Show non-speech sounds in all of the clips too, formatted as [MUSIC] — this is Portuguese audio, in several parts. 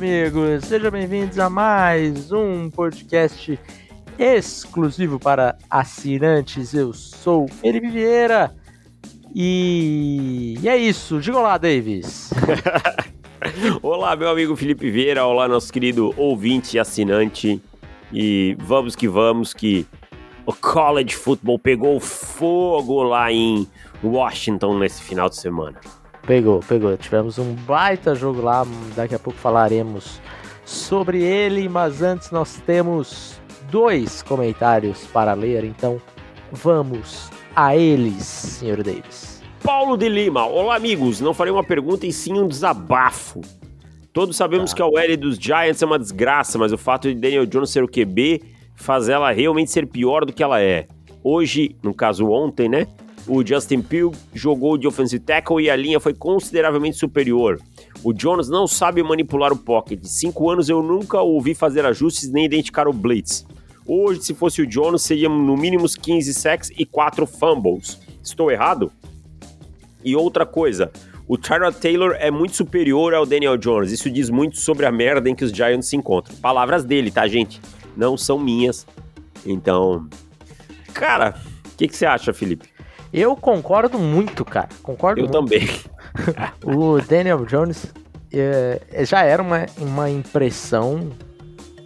amigos! Sejam bem-vindos a mais um podcast exclusivo para assinantes. Eu sou Felipe Vieira e, e é isso. Diga lá, Davis. [LAUGHS] olá, meu amigo Felipe Vieira. Olá, nosso querido ouvinte e assinante. E vamos que vamos, que o college football pegou fogo lá em Washington nesse final de semana. Pegou, pegou. Tivemos um baita jogo lá, daqui a pouco falaremos sobre ele, mas antes nós temos dois comentários para ler, então vamos a eles, senhor Davis. Paulo de Lima, olá amigos, não farei uma pergunta e sim um desabafo. Todos sabemos tá. que a OL dos Giants é uma desgraça, mas o fato de Daniel Jones ser o QB faz ela realmente ser pior do que ela é. Hoje, no caso ontem, né? O Justin Pugh jogou de offensive tackle e a linha foi consideravelmente superior. O Jones não sabe manipular o pocket. Cinco anos eu nunca ouvi fazer ajustes nem identificar o blitz. Hoje, se fosse o Jones, seria no mínimo 15 sacks e 4 fumbles. Estou errado? E outra coisa, o Tyrod Taylor é muito superior ao Daniel Jones. Isso diz muito sobre a merda em que os Giants se encontram. Palavras dele, tá, gente? Não são minhas. Então, cara, o que, que você acha, Felipe? Eu concordo muito, cara. Concordo Eu muito. também. [LAUGHS] o Daniel Jones é, já era uma, uma impressão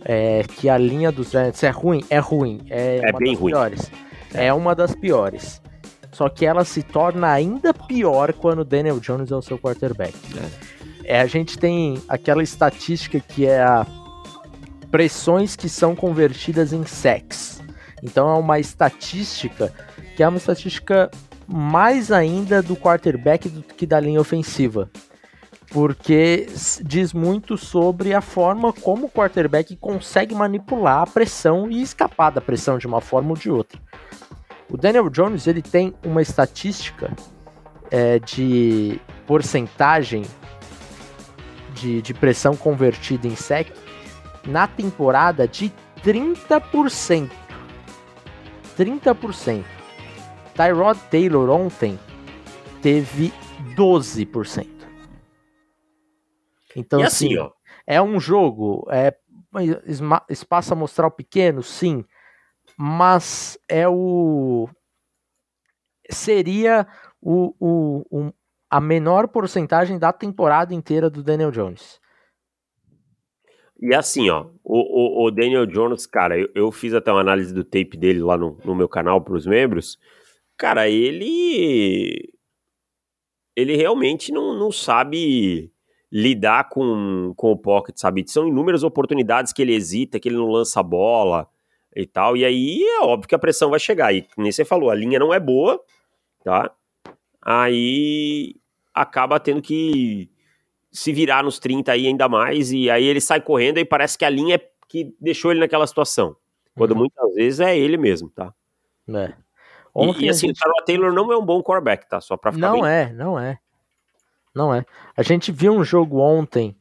é, que a linha dos Giants é ruim. É ruim. É, é bem ruim. Piores. É. é uma das piores. Só que ela se torna ainda pior quando o Daniel Jones é o seu quarterback. É. é a gente tem aquela estatística que é a pressões que são convertidas em sacks. Então é uma estatística que é uma estatística mais ainda do quarterback do que da linha ofensiva. Porque diz muito sobre a forma como o quarterback consegue manipular a pressão e escapar da pressão de uma forma ou de outra. O Daniel Jones ele tem uma estatística é, de porcentagem de, de pressão convertida em sec na temporada de 30%. 30%. Tyrod Taylor ontem teve 12%. Então, e assim, assim ó. é um jogo, é espaço amostral pequeno, sim, mas é o. Seria o, o, o, a menor porcentagem da temporada inteira do Daniel Jones. E assim, ó, o, o, o Daniel Jones, cara, eu, eu, fiz até uma análise do tape dele lá no, no meu canal para os membros. Cara, ele. Ele realmente não, não sabe lidar com, com o pocket, sabe? São inúmeras oportunidades que ele hesita, que ele não lança a bola e tal. E aí é óbvio que a pressão vai chegar. E nem você falou, a linha não é boa, tá? Aí acaba tendo que se virar nos 30 aí ainda mais, e aí ele sai correndo e parece que a linha é que deixou ele naquela situação. Quando uhum. muitas vezes é ele mesmo, tá? É. Ontem e, e assim, gente... o Taylor não é um bom quarterback, tá? Só pra ficar Não bem... é, não é. Não é. A gente viu um jogo ontem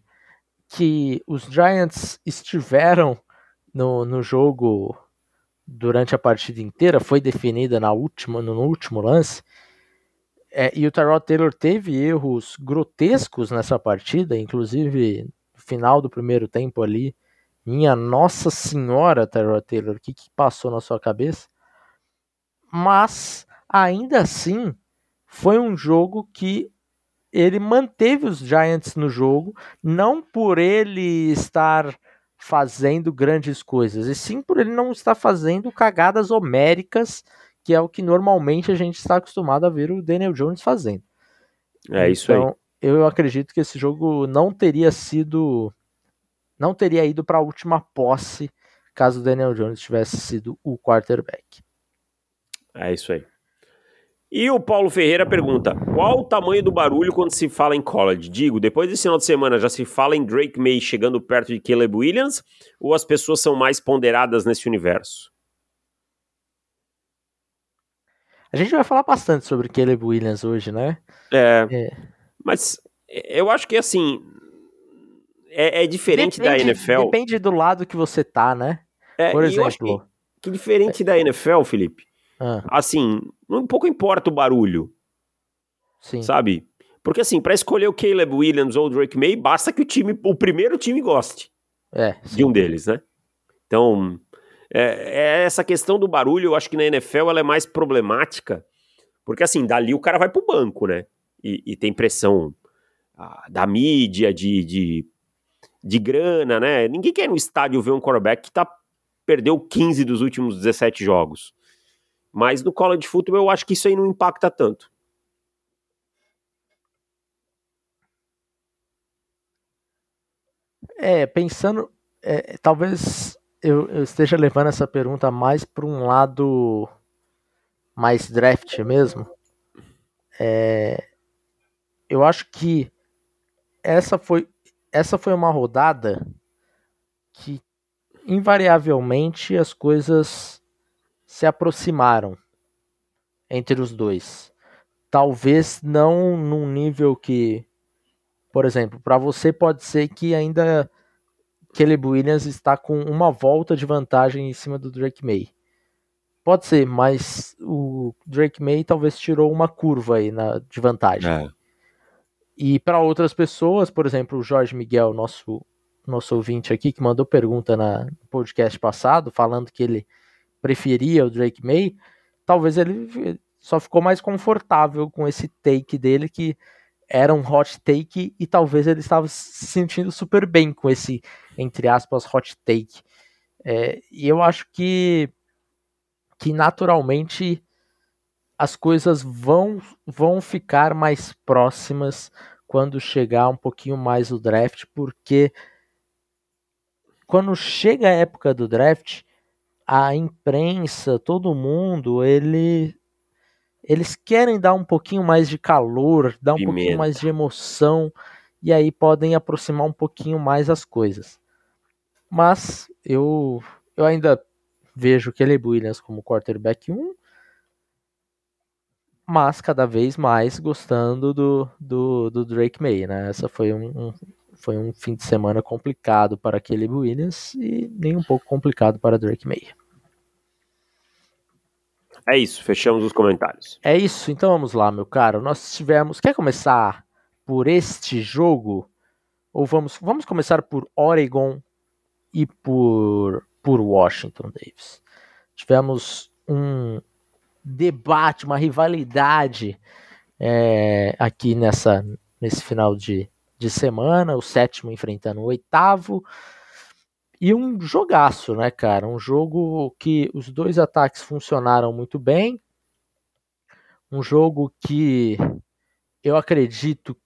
que os Giants estiveram no, no jogo durante a partida inteira, foi definida na última, no último lance, é, e o Tyrod Taylor teve erros grotescos nessa partida, inclusive no final do primeiro tempo ali. Minha Nossa Senhora, Tyrod Taylor, o que, que passou na sua cabeça? Mas, ainda assim, foi um jogo que ele manteve os Giants no jogo, não por ele estar fazendo grandes coisas, e sim por ele não estar fazendo cagadas homéricas que é o que normalmente a gente está acostumado a ver o Daniel Jones fazendo. É isso então, aí. Eu acredito que esse jogo não teria sido. Não teria ido para a última posse caso o Daniel Jones tivesse sido o quarterback. É isso aí. E o Paulo Ferreira pergunta: qual o tamanho do barulho quando se fala em college? Digo, depois desse final de semana já se fala em Drake May chegando perto de Caleb Williams ou as pessoas são mais ponderadas nesse universo? A gente vai falar bastante sobre Caleb Williams hoje, né? É. é. Mas eu acho que assim. É, é diferente depende, da NFL. Depende do lado que você tá, né? É, Por exemplo. Que, que, diferente da NFL, Felipe. Ah. Assim, um pouco importa o barulho. Sim. Sabe? Porque assim, para escolher o Caleb Williams ou o Drake May, basta que o time, o primeiro time goste é, de um deles, né? Então, é, é, essa questão do barulho, eu acho que na NFL ela é mais problemática, porque assim, dali o cara vai pro banco, né? E, e tem pressão ah, da mídia, de, de, de, grana, né? Ninguém quer no estádio ver um quarterback que tá, perdeu 15 dos últimos 17 jogos. Mas no college football eu acho que isso aí não impacta tanto. É, pensando, é, talvez eu, eu, esteja levando essa pergunta mais para um lado mais draft mesmo. É, eu acho que essa foi, essa foi uma rodada que invariavelmente as coisas se aproximaram entre os dois. Talvez não num nível que, por exemplo, para você pode ser que ainda Caleb Williams está com uma volta de vantagem em cima do Drake May. Pode ser, mas o Drake May talvez tirou uma curva aí na, de vantagem. É. E para outras pessoas, por exemplo, o Jorge Miguel, nosso, nosso ouvinte aqui, que mandou pergunta na, no podcast passado, falando que ele preferia o Drake May, talvez ele só ficou mais confortável com esse take dele, que era um hot take, e talvez ele estava se sentindo super bem com esse, entre aspas, hot take. É, e eu acho que, que naturalmente as coisas vão, vão ficar mais próximas quando chegar um pouquinho mais o draft, porque quando chega a época do draft, a imprensa, todo mundo, ele eles querem dar um pouquinho mais de calor, dar um Pimenta. pouquinho mais de emoção e aí podem aproximar um pouquinho mais as coisas. Mas eu eu ainda vejo Caleb Williams como quarterback 1, mas cada vez mais gostando do, do, do Drake May, né? Essa foi um, um, foi um fim de semana complicado para Caleb Williams e nem um pouco complicado para Drake May. É isso, fechamos os comentários. É isso, então vamos lá, meu caro. Nós tivemos. Quer começar por este jogo? Ou vamos, vamos começar por Oregon e por, por Washington, Davis? Tivemos um debate, uma rivalidade é, aqui nessa, nesse final de, de semana, o sétimo enfrentando o oitavo. E um jogaço, né, cara? Um jogo que os dois ataques funcionaram muito bem. Um jogo que eu acredito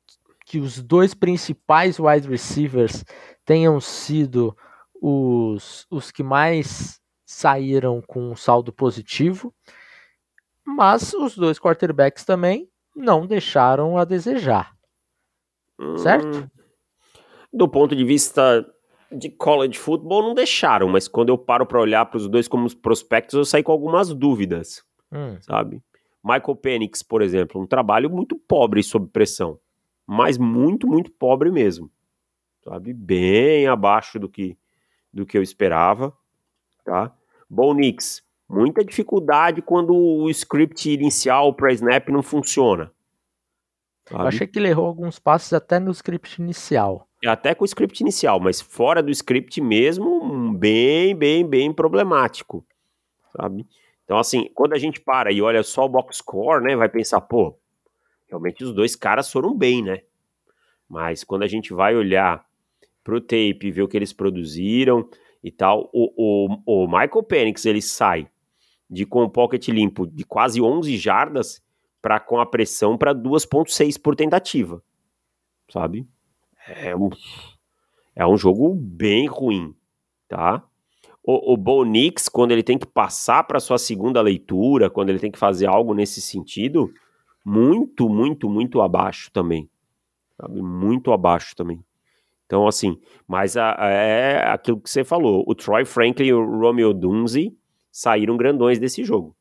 que os dois principais wide receivers tenham sido os, os que mais saíram com um saldo positivo. Mas os dois quarterbacks também não deixaram a desejar. Certo? Hum, do ponto de vista de college football não deixaram, mas quando eu paro para olhar para os dois como prospectos, eu saí com algumas dúvidas, hum. sabe? Michael Penix, por exemplo, um trabalho muito pobre sob pressão, mas muito, muito pobre mesmo, sabe? Bem abaixo do que do que eu esperava, tá? Bo Nix, muita dificuldade quando o script inicial para snap não funciona. Sabe? Eu achei que ele errou alguns passos até no script inicial. Até com o script inicial, mas fora do script mesmo, bem, bem, bem problemático, sabe? Então, assim, quando a gente para e olha só o box score, né, vai pensar, pô, realmente os dois caras foram bem, né? Mas quando a gente vai olhar pro tape e ver o que eles produziram e tal, o, o, o Michael Penix, ele sai de com o pocket limpo de quase 11 jardas para com a pressão para 2.6 por tentativa, sabe? é um, é um jogo bem ruim, tá? O, o Bo Nix, quando ele tem que passar para sua segunda leitura, quando ele tem que fazer algo nesse sentido, muito, muito, muito abaixo também. Sabe? Muito abaixo também. Então, assim, mas a, a, é aquilo que você falou. O Troy Franklin e o Romeo Dunze saíram grandões desse jogo.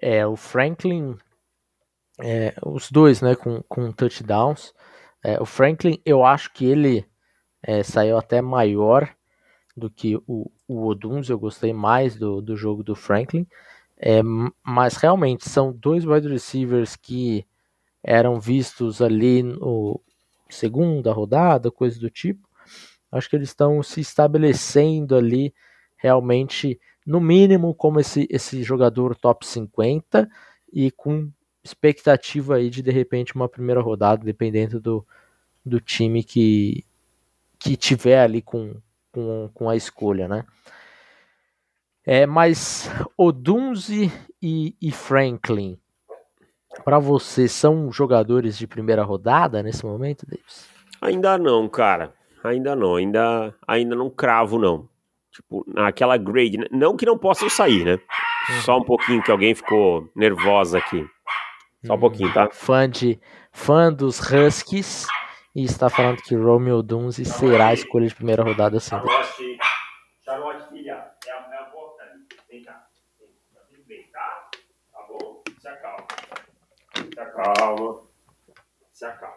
É, o Franklin, é, os dois, né, com, com touchdowns. É, o Franklin, eu acho que ele é, saiu até maior do que o, o Oduns. Eu gostei mais do, do jogo do Franklin. É, mas realmente são dois wide receivers que eram vistos ali no segunda rodada, coisa do tipo. Acho que eles estão se estabelecendo ali realmente, no mínimo, como esse, esse jogador top 50 e com expectativa aí de de repente uma primeira rodada, dependendo do, do time que, que tiver ali com, com, com a escolha, né? É, mas Odunze e, e Franklin, para você, são jogadores de primeira rodada nesse momento, Davis? Ainda não, cara. Ainda não. Ainda, ainda não cravo, não. Tipo, naquela grade. Né? Não que não possam sair, né? Uhum. Só um pouquinho que alguém ficou nervosa aqui. Só um pouquinho, tá? Fã, de, fã dos Huskies e está falando que Romeo Dunze será a escolha de primeira rodada sim. Charlotte, Charlotte filha, é a, é a volta ali. Vem cá. Tá tudo bem, tá? Tá bom? Se acalma. Se acalma. Se acalma.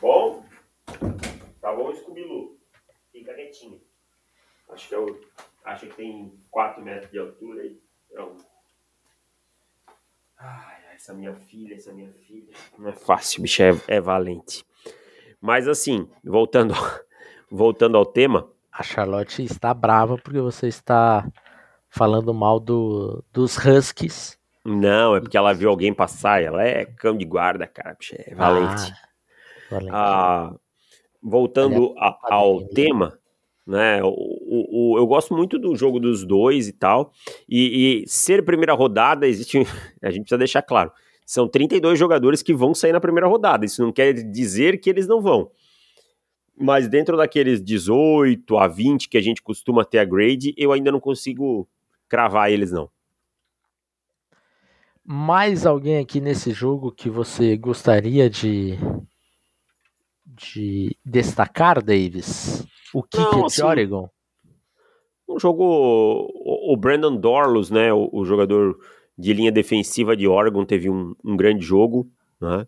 Bom? Tá bom, Scooby-Loo? Fica quietinho. Acho que eu acho que tem 4 metros de altura aí. Então... Ai, essa minha filha, essa minha filha. Não é fácil, bicho é, é valente. Mas assim, voltando, [LAUGHS] voltando ao tema. A Charlotte está brava porque você está falando mal do, dos Huskies. Não, é porque ela viu alguém passar. Ela é cão de guarda, cara. Bicho, é valente. Ah, valente. Ah, voltando é a, ao tema, né? O, o, eu gosto muito do jogo dos dois e tal. E, e, ser primeira rodada, existe. [LAUGHS] A gente precisa deixar claro. São 32 jogadores que vão sair na primeira rodada. Isso não quer dizer que eles não vão. Mas dentro daqueles 18 a 20 que a gente costuma ter a grade, eu ainda não consigo cravar eles, não. Mais alguém aqui nesse jogo que você gostaria de, de destacar, Davis? O kicker Não, assim, de Oregon? Um jogo. O, Brandon Dorlos, né? O, o, jogador de linha defensiva de Oregon, teve um, um grande jogo. Né?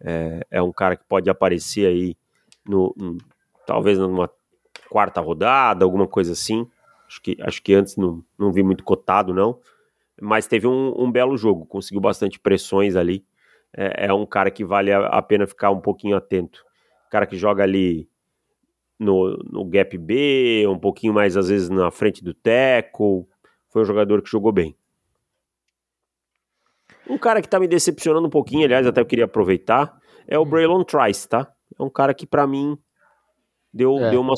É, é, um cara que pode aparecer aí, no, um, talvez numa quarta rodada, alguma coisa assim. Acho que, acho que antes não, não vi muito cotado, não. Mas teve um, um belo jogo, conseguiu bastante pressões ali. É, é um cara que vale a, a pena ficar um pouquinho atento. Cara que joga ali no, no gap B, um pouquinho mais às vezes na frente do tackle. Foi um jogador que jogou bem. Um cara que tá me decepcionando um pouquinho, aliás, até eu queria aproveitar, é o hum. Braylon Trice, tá? É um cara que para mim deu, é. deu uma,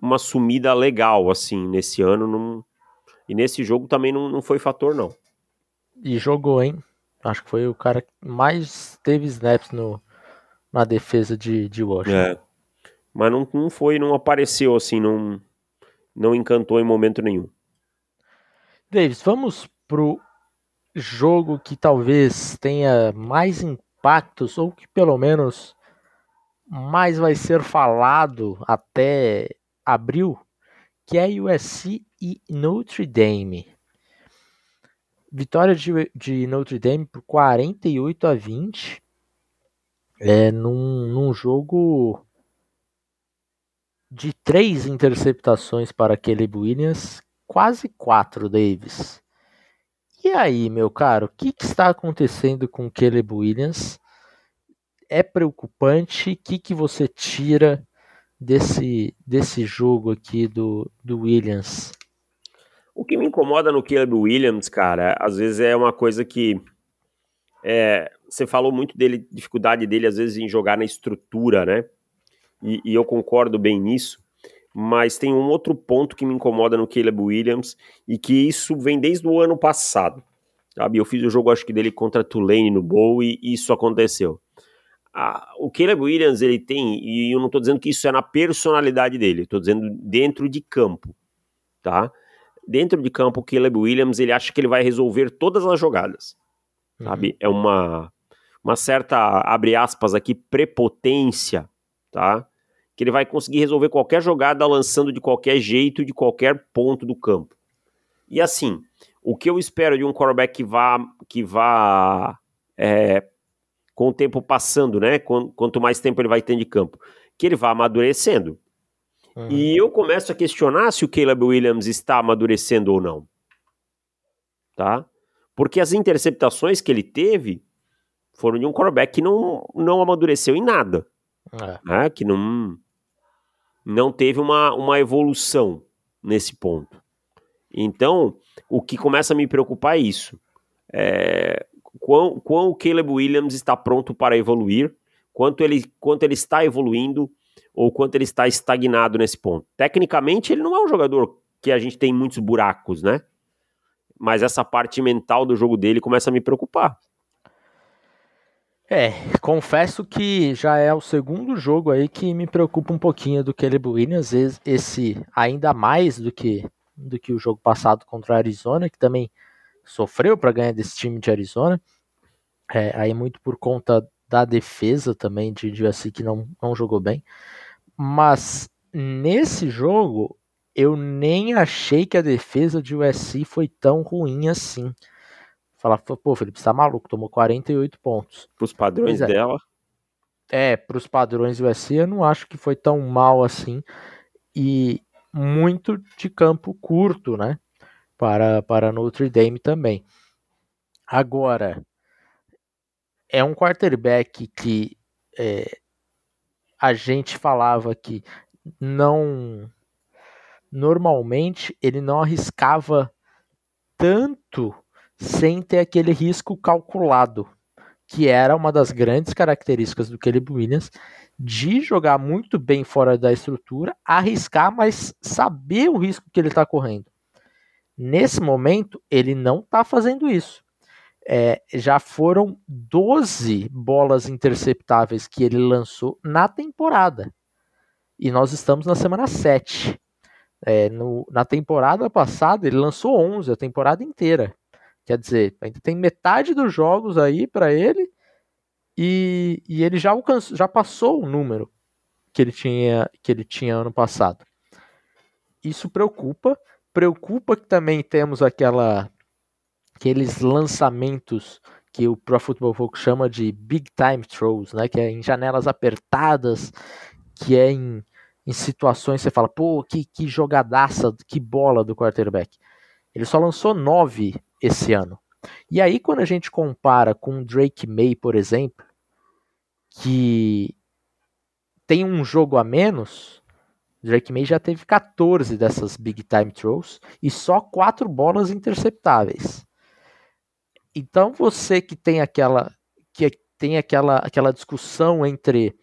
uma sumida legal, assim, nesse ano. Num... E nesse jogo também não, não foi fator, não. E jogou, hein? Acho que foi o cara que mais teve snaps no, na defesa de, de Washington. É mas não, não foi, não apareceu assim, não, não encantou em momento nenhum. Davis, vamos pro jogo que talvez tenha mais impactos, ou que pelo menos mais vai ser falado até abril, que é USC e Notre Dame. Vitória de, de Notre Dame por 48 a 20. É num, num jogo de três interceptações para Caleb Williams, quase quatro, Davis. E aí, meu caro, o que, que, está acontecendo com Caleb Williams? É preocupante? O que, que você tira desse, desse jogo aqui do, do Williams? O que me incomoda no Caleb Williams, cara, às vezes é uma coisa que é, você falou muito dele, dificuldade dele às vezes em jogar na estrutura, né? E, e eu concordo bem nisso, mas tem um outro ponto que me incomoda no Caleb Williams e que isso vem desde o ano passado. Sabe? Eu fiz o jogo, acho que dele contra Tulane no Bowl e isso aconteceu. Ah, o Caleb Williams ele tem, e eu não estou dizendo que isso é na personalidade dele, estou dizendo dentro de campo, tá? Dentro de campo, o Caleb Williams ele acha que ele vai resolver todas as jogadas, sabe? Uhum. É uma, uma certa, abre aspas aqui, prepotência, tá? que ele vai conseguir resolver qualquer jogada lançando de qualquer jeito, de qualquer ponto do campo. E assim, o que eu espero de um quarterback que vá, que vá é, com o tempo passando, né? Quanto mais tempo ele vai ter de campo, que ele vá amadurecendo. Uhum. E eu começo a questionar se o Caleb Williams está amadurecendo ou não. Tá? Porque as interceptações que ele teve foram de um quarterback que não, não amadureceu em nada. É. Né? Que não, não teve uma, uma evolução nesse ponto. Então, o que começa a me preocupar é isso. É, quão, quão o Caleb Williams está pronto para evoluir, quanto ele, quanto ele está evoluindo ou quanto ele está estagnado nesse ponto. Tecnicamente, ele não é um jogador que a gente tem muitos buracos, né? Mas essa parte mental do jogo dele começa a me preocupar. É, confesso que já é o segundo jogo aí que me preocupa um pouquinho do Caleb Williams, esse ainda mais do que do que o jogo passado contra o Arizona, que também sofreu para ganhar desse time de Arizona. É, aí muito por conta da defesa também de USC que não, não jogou bem. Mas nesse jogo eu nem achei que a defesa de USC foi tão ruim assim. Falar, pô, Felipe, você tá maluco, tomou 48 pontos. Pros padrões é. dela. É, pros padrões do USC eu não acho que foi tão mal assim. E muito de campo curto, né? Para, para Notre Dame também. Agora, é um quarterback que é, a gente falava que não normalmente ele não arriscava tanto sem ter aquele risco calculado, que era uma das grandes características do Caleb Williams, de jogar muito bem fora da estrutura, arriscar, mas saber o risco que ele está correndo. Nesse momento, ele não está fazendo isso. É, já foram 12 bolas interceptáveis que ele lançou na temporada. E nós estamos na semana 7. É, no, na temporada passada ele lançou 11 a temporada inteira. Quer dizer, ainda tem metade dos jogos aí para ele e, e ele já alcançou, já passou o número que ele tinha que ele tinha ano passado. Isso preocupa. Preocupa que também temos aquela aqueles lançamentos que o Pro Football Focus chama de big time throws, né? Que é em janelas apertadas, que é em em situações você fala, pô, que, que jogadaça, que bola do quarterback. Ele só lançou nove esse ano. E aí, quando a gente compara com Drake May, por exemplo, que tem um jogo a menos, Drake May já teve 14 dessas big time throws e só quatro bolas interceptáveis. Então você que tem aquela que tem aquela, aquela discussão entre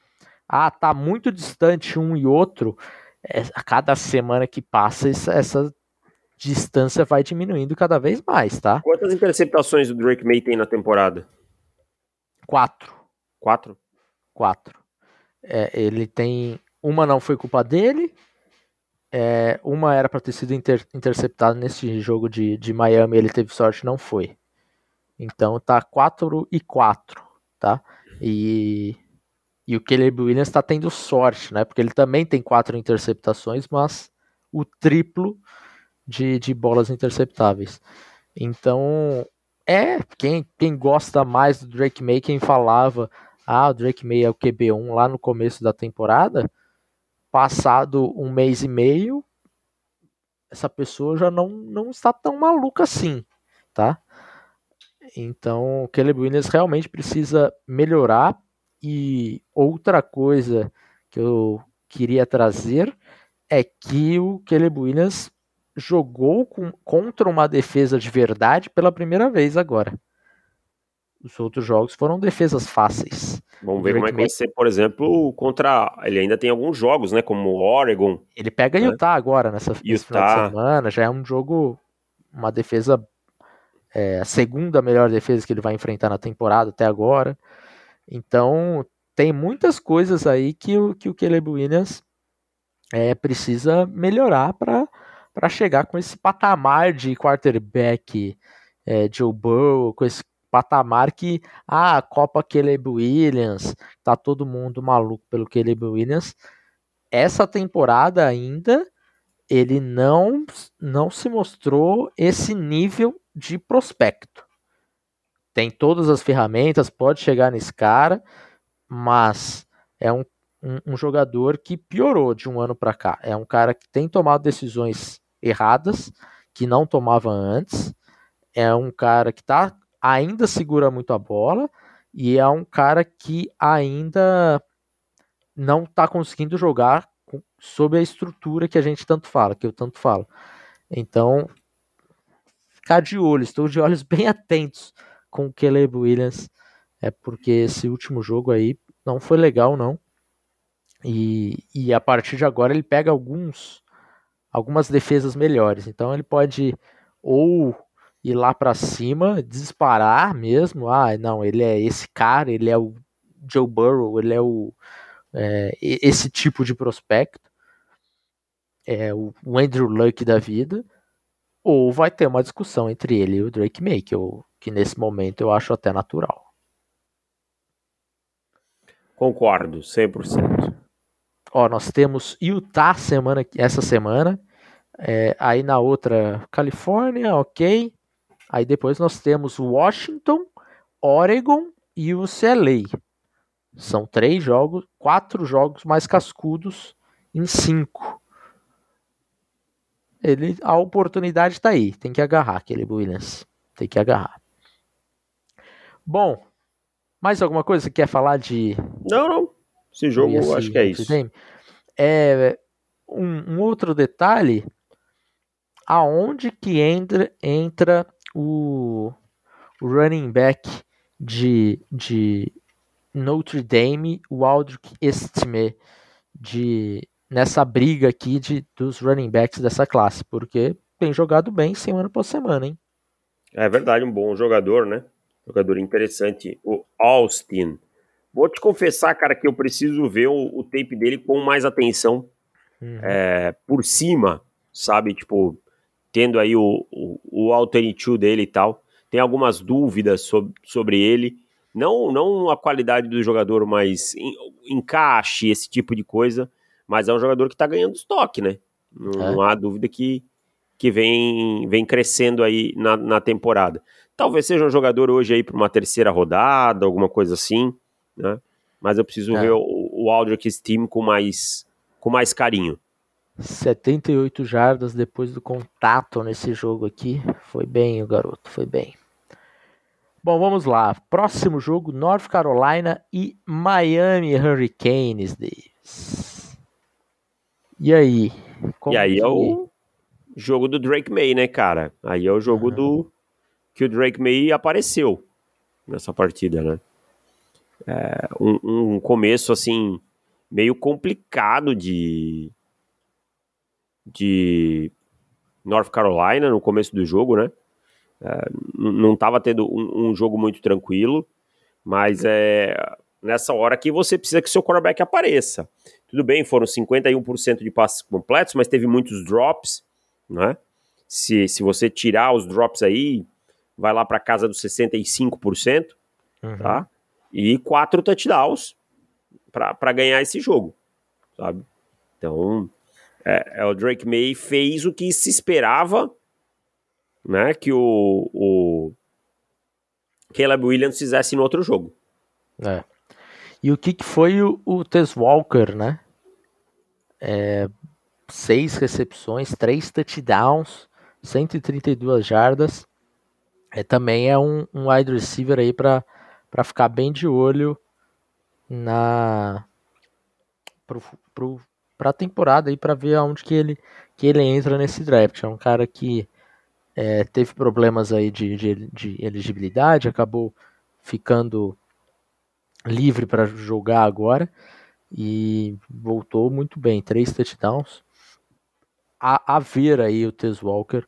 ah, tá muito distante um e outro, é, a cada semana que passa, essa, distância vai diminuindo cada vez mais, tá? Quantas interceptações o Drake May tem na temporada? Quatro. Quatro? Quatro. É, ele tem. Uma não foi culpa dele. É, uma era para ter sido inter, interceptada nesse jogo de, de Miami, ele teve sorte, não foi. Então tá 4 e 4, tá? E e o Caleb Williams está tendo sorte, né? Porque ele também tem quatro interceptações, mas o triplo de, de bolas interceptáveis. Então, é, quem, quem gosta mais do Drake May, quem falava, ah, o Drake May é o QB1 lá no começo da temporada, passado um mês e meio, essa pessoa já não, não está tão maluca assim, tá? Então, o Caleb Williams realmente precisa melhorar e outra coisa que eu queria trazer é que o Caleb Williams jogou com, contra uma defesa de verdade pela primeira vez agora. Os outros jogos foram defesas fáceis. Vamos ver como é que vai ser, por exemplo, contra. Ele ainda tem alguns jogos, né? Como o Oregon. Ele pega né? Utah agora, nessa Utah. final de semana. Já é um jogo, uma defesa. É, a segunda melhor defesa que ele vai enfrentar na temporada até agora. Então, tem muitas coisas aí que o, que o Caleb Williams é, precisa melhorar para chegar com esse patamar de quarterback é, Joe Burrow, com esse patamar que ah, a Copa Caleb Williams, tá todo mundo maluco pelo Caleb Williams. Essa temporada ainda ele não não se mostrou esse nível de prospecto tem todas as ferramentas, pode chegar nesse cara, mas é um, um, um jogador que piorou de um ano para cá. É um cara que tem tomado decisões erradas, que não tomava antes. É um cara que tá, ainda segura muito a bola E é um cara que ainda não está conseguindo jogar sob a estrutura que a gente tanto fala, que eu tanto falo. Então, ficar de olho, estou de olhos bem atentos com o Caleb Williams, é porque esse último jogo aí não foi legal, não. E, e a partir de agora ele pega alguns algumas defesas melhores. Então ele pode ou ir lá para cima, disparar mesmo. Ah, não, ele é esse cara, ele é o Joe Burrow, ele é o é, esse tipo de prospecto, é o, o Andrew Luck da vida, ou vai ter uma discussão entre ele e o Drake May, que, eu, que nesse momento eu acho até natural. Concordo, 100%. Ó, nós temos Utah semana, essa semana, é, aí na outra Califórnia, ok. Aí depois nós temos Washington, Oregon e o CLA. São três jogos, quatro jogos mais cascudos em cinco. Ele, a oportunidade está aí, tem que agarrar aquele Williams, tem que agarrar. Bom, mais alguma coisa que quer falar de? Não, não. Esse jogo, esse, acho que é isso. É um, um, outro detalhe, aonde que entra entra o, o running back de, de Notre Dame, o Aldrich Estime, de, nessa briga aqui de, dos running backs dessa classe, porque tem jogado bem semana por semana, hein? É verdade, um bom jogador, né? Jogador interessante, o Austin. Vou te confessar, cara, que eu preciso ver o, o tape dele com mais atenção uhum. é, por cima, sabe? Tipo, tendo aí o, o, o alternate dele e tal. Tem algumas dúvidas sobre, sobre ele. Não, não a qualidade do jogador, mas encaixe, esse tipo de coisa. Mas é um jogador que está ganhando estoque, né? Não, é. não, há dúvida que, que vem, vem crescendo aí na, na temporada. Talvez seja um jogador hoje aí para uma terceira rodada, alguma coisa assim, né? Mas eu preciso é. ver o, o Aldrich Steam com mais, com mais carinho. 78 jardas depois do contato nesse jogo aqui. Foi bem o garoto, foi bem. Bom, vamos lá. Próximo jogo: North Carolina e Miami Hurricanes, Davis. E aí? e aí que... é o jogo do Drake May, né, cara? Aí é o jogo do que o Drake May apareceu nessa partida, né? É um, um começo assim meio complicado de de North Carolina no começo do jogo, né? É, não estava tendo um, um, jogo muito tranquilo, mas é nessa hora que você precisa que seu quarterback apareça. Tudo bem, foram 51% de passes completos, mas teve muitos drops, né? Se, se você tirar os drops aí, vai lá para casa dos 65%, uhum. tá? E quatro touchdowns para ganhar esse jogo, sabe? Então, é, é, o Drake May fez o que se esperava né, que o, o Caleb Williams fizesse no outro jogo. É. E o que, que foi o, o Tess Walker, né? É, seis recepções, três touchdowns, 132 jardas. É, também é um, um wide receiver aí para ficar bem de olho na pro, pro, pra temporada aí para ver aonde que ele, que ele entra nesse draft. É um cara que é, teve problemas aí de, de, de, elegibilidade, acabou ficando livre para jogar agora e voltou muito bem, três touchdowns. A, a ver aí o Tess Walker,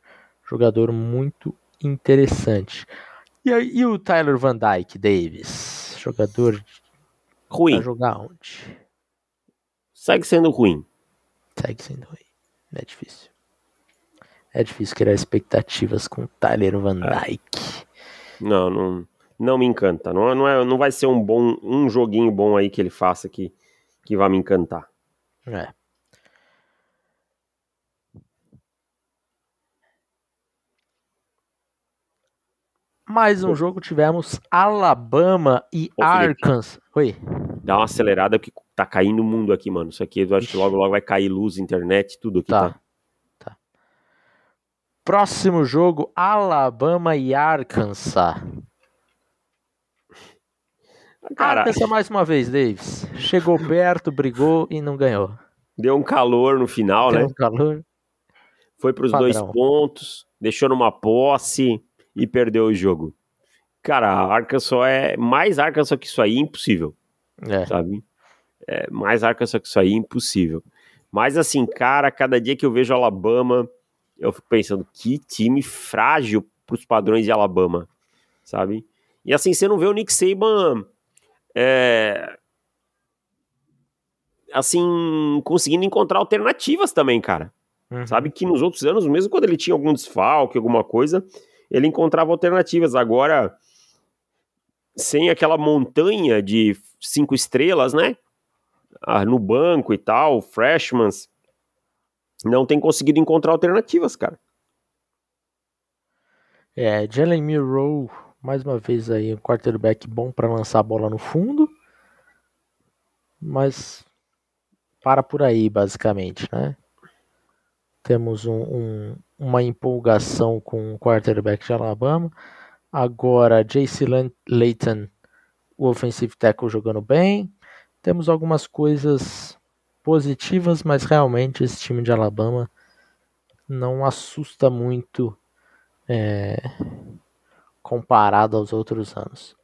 jogador muito interessante. E, e o Tyler Van Dyke Davis, jogador ruim. Pra jogar onde? Segue sendo ruim. Segue sendo ruim. É difícil. É difícil criar expectativas com Tyler Van é. Dyke. Não, não, não me encanta. Não, não, é, não vai ser um bom um joguinho bom aí que ele faça que, que vai me encantar. É. Mais um jogo tivemos Alabama e Ô, Arkansas. Oi. Dá uma acelerada que tá caindo o mundo aqui, mano. Isso aqui eu acho que logo logo vai cair luz, internet, tudo aqui, tá? tá? Próximo jogo, Alabama e Arkansas. Cara, Arkansas mais uma vez, Davis. Chegou [LAUGHS] perto, brigou e não ganhou. Deu um calor no final, Deu né? um calor. Foi para os dois pontos, deixou numa posse e perdeu o jogo. Cara, Arkansas é mais Arkansas que isso aí, impossível. É. Sabe? É, mais Arkansas que isso aí, impossível. Mas assim, cara, cada dia que eu vejo Alabama, eu fico pensando, que time frágil para os padrões de Alabama, sabe? E assim, você não vê o Nick Saban é, assim, conseguindo encontrar alternativas também, cara. Uhum. Sabe que nos outros anos, mesmo quando ele tinha algum desfalque, alguma coisa, ele encontrava alternativas. Agora, sem aquela montanha de cinco estrelas, né? No banco e tal, freshmans, não tem conseguido encontrar alternativas, cara. É, Jalen Milrow, mais uma vez aí, um quarterback bom para lançar a bola no fundo, mas para por aí, basicamente, né? Temos um, um, uma empolgação com o quarterback de Alabama. Agora, J.C. Layton, o offensive tackle jogando bem. Temos algumas coisas positivas, mas realmente esse time de Alabama não assusta muito é, comparado aos outros anos.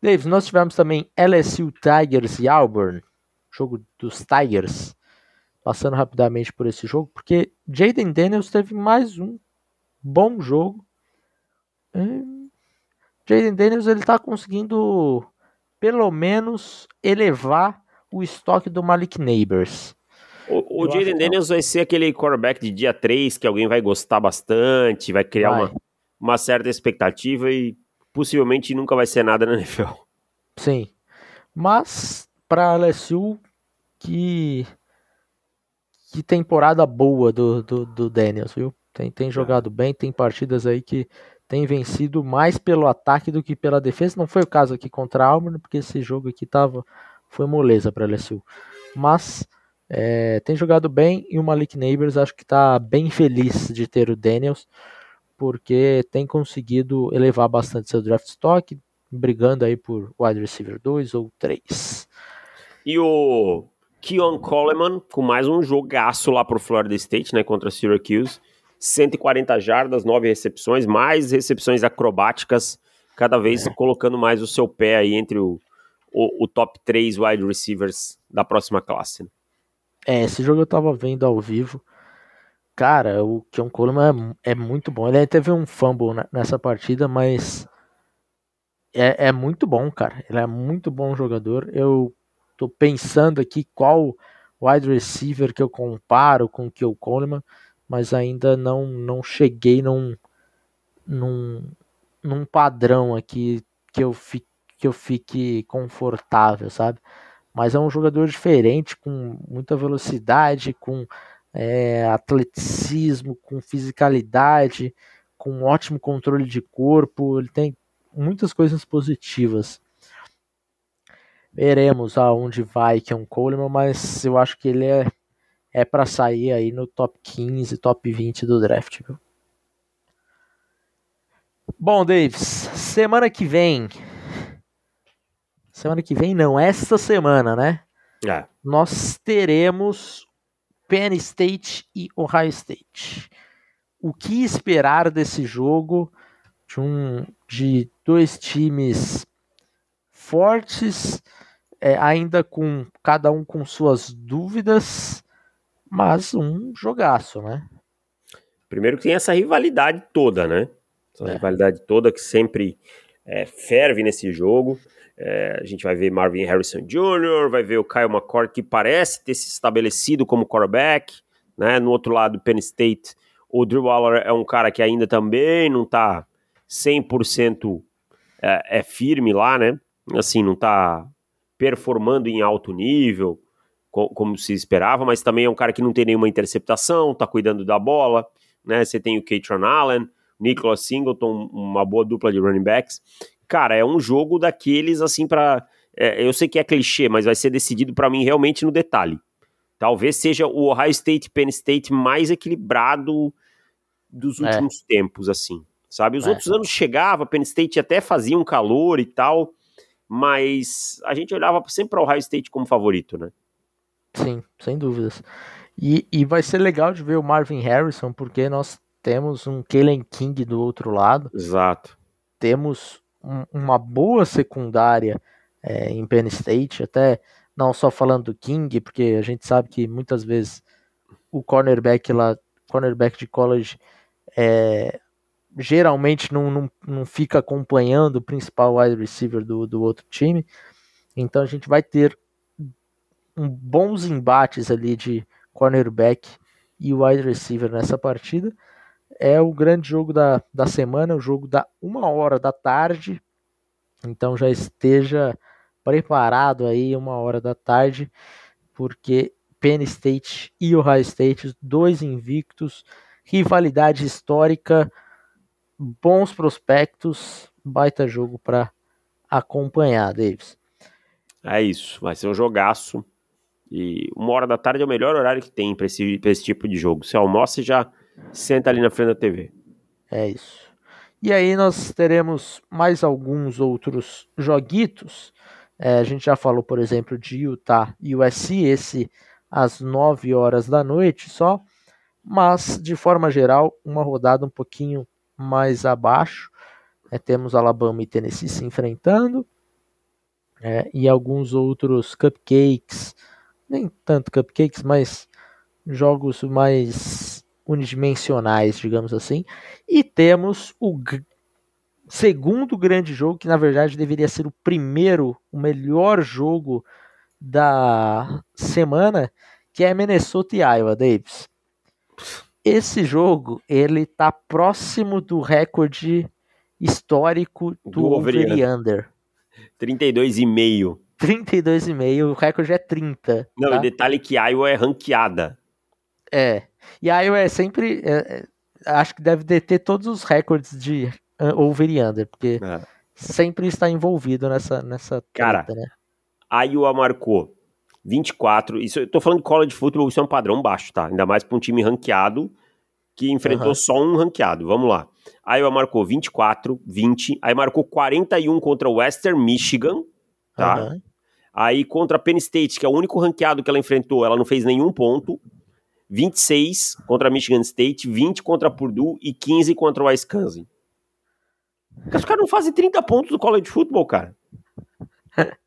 Davis, nós tivemos também LSU Tigers e Auburn, jogo dos Tigers passando rapidamente por esse jogo, porque Jaden Daniels teve mais um bom jogo. Jaden Daniels ele está conseguindo pelo menos elevar o estoque do Malik Neighbors. O, o Jaden Daniels vai ser aquele quarterback de dia 3 que alguém vai gostar bastante, vai criar vai. Uma, uma certa expectativa e possivelmente nunca vai ser nada na [LAUGHS] NFL. Sim. Mas para LSU que que temporada boa do, do, do Daniels, viu? Tem, tem jogado bem, tem partidas aí que tem vencido mais pelo ataque do que pela defesa. Não foi o caso aqui contra a Auburn, porque esse jogo aqui tava, foi moleza para LSU. Mas é, tem jogado bem e o Malik Neighbors acho que está bem feliz de ter o Daniels, porque tem conseguido elevar bastante seu draft stock, brigando aí por wide receiver 2 ou 3. E o Keon Coleman, com mais um jogaço lá pro Florida State, né, contra Syracuse. 140 jardas, 9 recepções, mais recepções acrobáticas, cada vez colocando mais o seu pé aí entre o, o, o top 3 wide receivers da próxima classe. Né? É, esse jogo eu tava vendo ao vivo. Cara, o Keon Coleman é, é muito bom. Ele teve um fumble nessa partida, mas é, é muito bom, cara. Ele é muito bom jogador. Eu Tô pensando aqui qual wide receiver que eu comparo com o Kyle Coleman, mas ainda não, não cheguei num, num, num padrão aqui que eu, fique, que eu fique confortável, sabe? Mas é um jogador diferente, com muita velocidade, com é, atleticismo, com fisicalidade, com ótimo controle de corpo. Ele tem muitas coisas positivas. Veremos aonde vai que é um Coleman, mas eu acho que ele é, é para sair aí no top 15, top 20 do draft. Viu? Bom, Davis, semana que vem. Semana que vem, não, esta semana, né? É. Nós teremos Penn State e Ohio State. O que esperar desse jogo de, um, de dois times fortes, é, ainda com cada um com suas dúvidas, mas um jogaço, né? Primeiro que tem essa rivalidade toda, né? Essa é. rivalidade toda que sempre é, ferve nesse jogo. É, a gente vai ver Marvin Harrison Jr., vai ver o Kyle McCord, que parece ter se estabelecido como quarterback. Né? No outro lado, Penn State, o Drew Waller é um cara que ainda também não está 100% é, é firme lá, né? Assim, não está performando em alto nível, co como se esperava, mas também é um cara que não tem nenhuma interceptação, tá cuidando da bola, né? Você tem o Katron Allen, Nicholas Singleton, uma boa dupla de running backs. Cara, é um jogo daqueles assim para é, eu sei que é clichê, mas vai ser decidido para mim realmente no detalhe. Talvez seja o Ohio State Penn State mais equilibrado dos é. últimos é. tempos, assim. Sabe? Os é. outros anos chegava, Penn State até fazia um calor e tal, mas a gente olhava sempre para o Ohio State como favorito, né? Sim, sem dúvidas. E, e vai ser legal de ver o Marvin Harrison, porque nós temos um Kellen King do outro lado. Exato. Temos um, uma boa secundária é, em Penn State, até não só falando do King, porque a gente sabe que muitas vezes o cornerback lá, cornerback de college, é, geralmente não, não, não fica acompanhando o principal wide receiver do, do outro time. Então a gente vai ter um, bons embates ali de cornerback e wide receiver nessa partida. É o grande jogo da, da semana, o jogo da uma hora da tarde. Então já esteja preparado aí uma hora da tarde, porque Penn State e Ohio State, dois invictos, rivalidade histórica, bons prospectos, baita jogo para acompanhar, Davis. É isso, vai ser um jogaço. E uma hora da tarde é o melhor horário que tem para esse, esse tipo de jogo. Você almoça e já senta ali na frente da TV. É isso. E aí nós teremos mais alguns outros joguitos. É, a gente já falou, por exemplo, de Utah e USC, esse às 9 horas da noite só. Mas, de forma geral, uma rodada um pouquinho mais abaixo. É, temos Alabama e Tennessee se enfrentando. É, e alguns outros cupcakes nem tanto cupcakes, mas jogos mais unidimensionais, digamos assim. E temos o segundo grande jogo, que na verdade deveria ser o primeiro, o melhor jogo da semana, que é Minnesota e Iowa, Davis. Esse jogo, ele tá próximo do recorde histórico do, do over e under. 32,5. 32,5, o recorde é 30. Não, tá? e detalhe que Iowa é ranqueada. É. E Iowa é sempre. É, é, acho que deve deter todos os recordes de over e under, porque é. sempre está envolvido nessa, nessa Cara, treta, né? Iowa marcou 24. Isso, eu tô falando de college football, isso é um padrão baixo, tá? Ainda mais para um time ranqueado que enfrentou uhum. só um ranqueado. Vamos lá. Iowa marcou 24, 20, aí marcou 41 contra o Western Michigan, tá? Uhum. Aí contra a Penn State, que é o único ranqueado que ela enfrentou, ela não fez nenhum ponto. 26 contra Michigan State, 20 contra Purdue e 15 contra o Wisconsin. Os caras não fazem 30 pontos no college football, cara. [LAUGHS]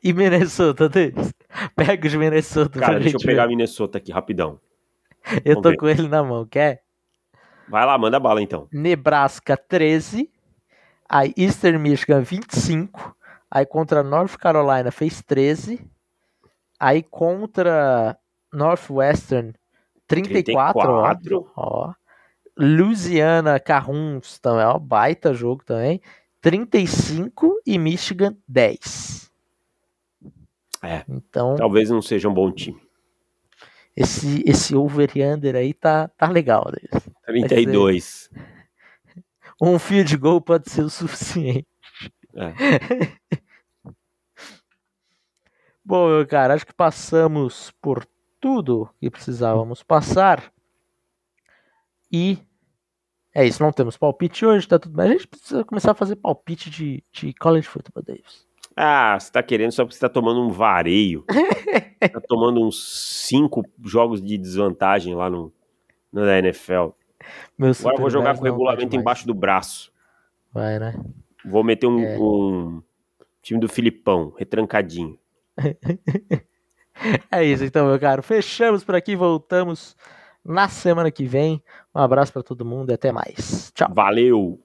e Minnesota, Deus? Pega os Minnesota. Cara, deixa eu pegar ver. Minnesota aqui, rapidão. Eu Vamos tô ver. com ele na mão, quer? Vai lá, manda bala então. Nebraska 13, aí Eastern Michigan 25, Aí contra North Carolina fez 13. Aí contra Northwestern 34, 34. Ó, ó. Louisiana Carruns também, ó, baita jogo também. 35 e Michigan 10. É. Então, talvez não seja um bom time. Esse esse over under aí tá tá legal, né? 32. Um field goal pode ser o suficiente. É. [LAUGHS] Bom, meu cara, acho que passamos por tudo que precisávamos passar. E é isso, não temos palpite hoje, tá tudo bem. A gente precisa começar a fazer palpite de, de college football, Davis. Ah, você tá querendo só porque você tá tomando um vareio. [LAUGHS] tá tomando uns cinco jogos de desvantagem lá no, no da NFL. Meu Agora eu vou jogar com o regulamento embaixo do braço. Vai, né? Vou meter um, é. um time do Filipão, retrancadinho [LAUGHS] é isso então, meu caro. Fechamos por aqui, voltamos na semana que vem. Um abraço para todo mundo e até mais. Tchau. Valeu!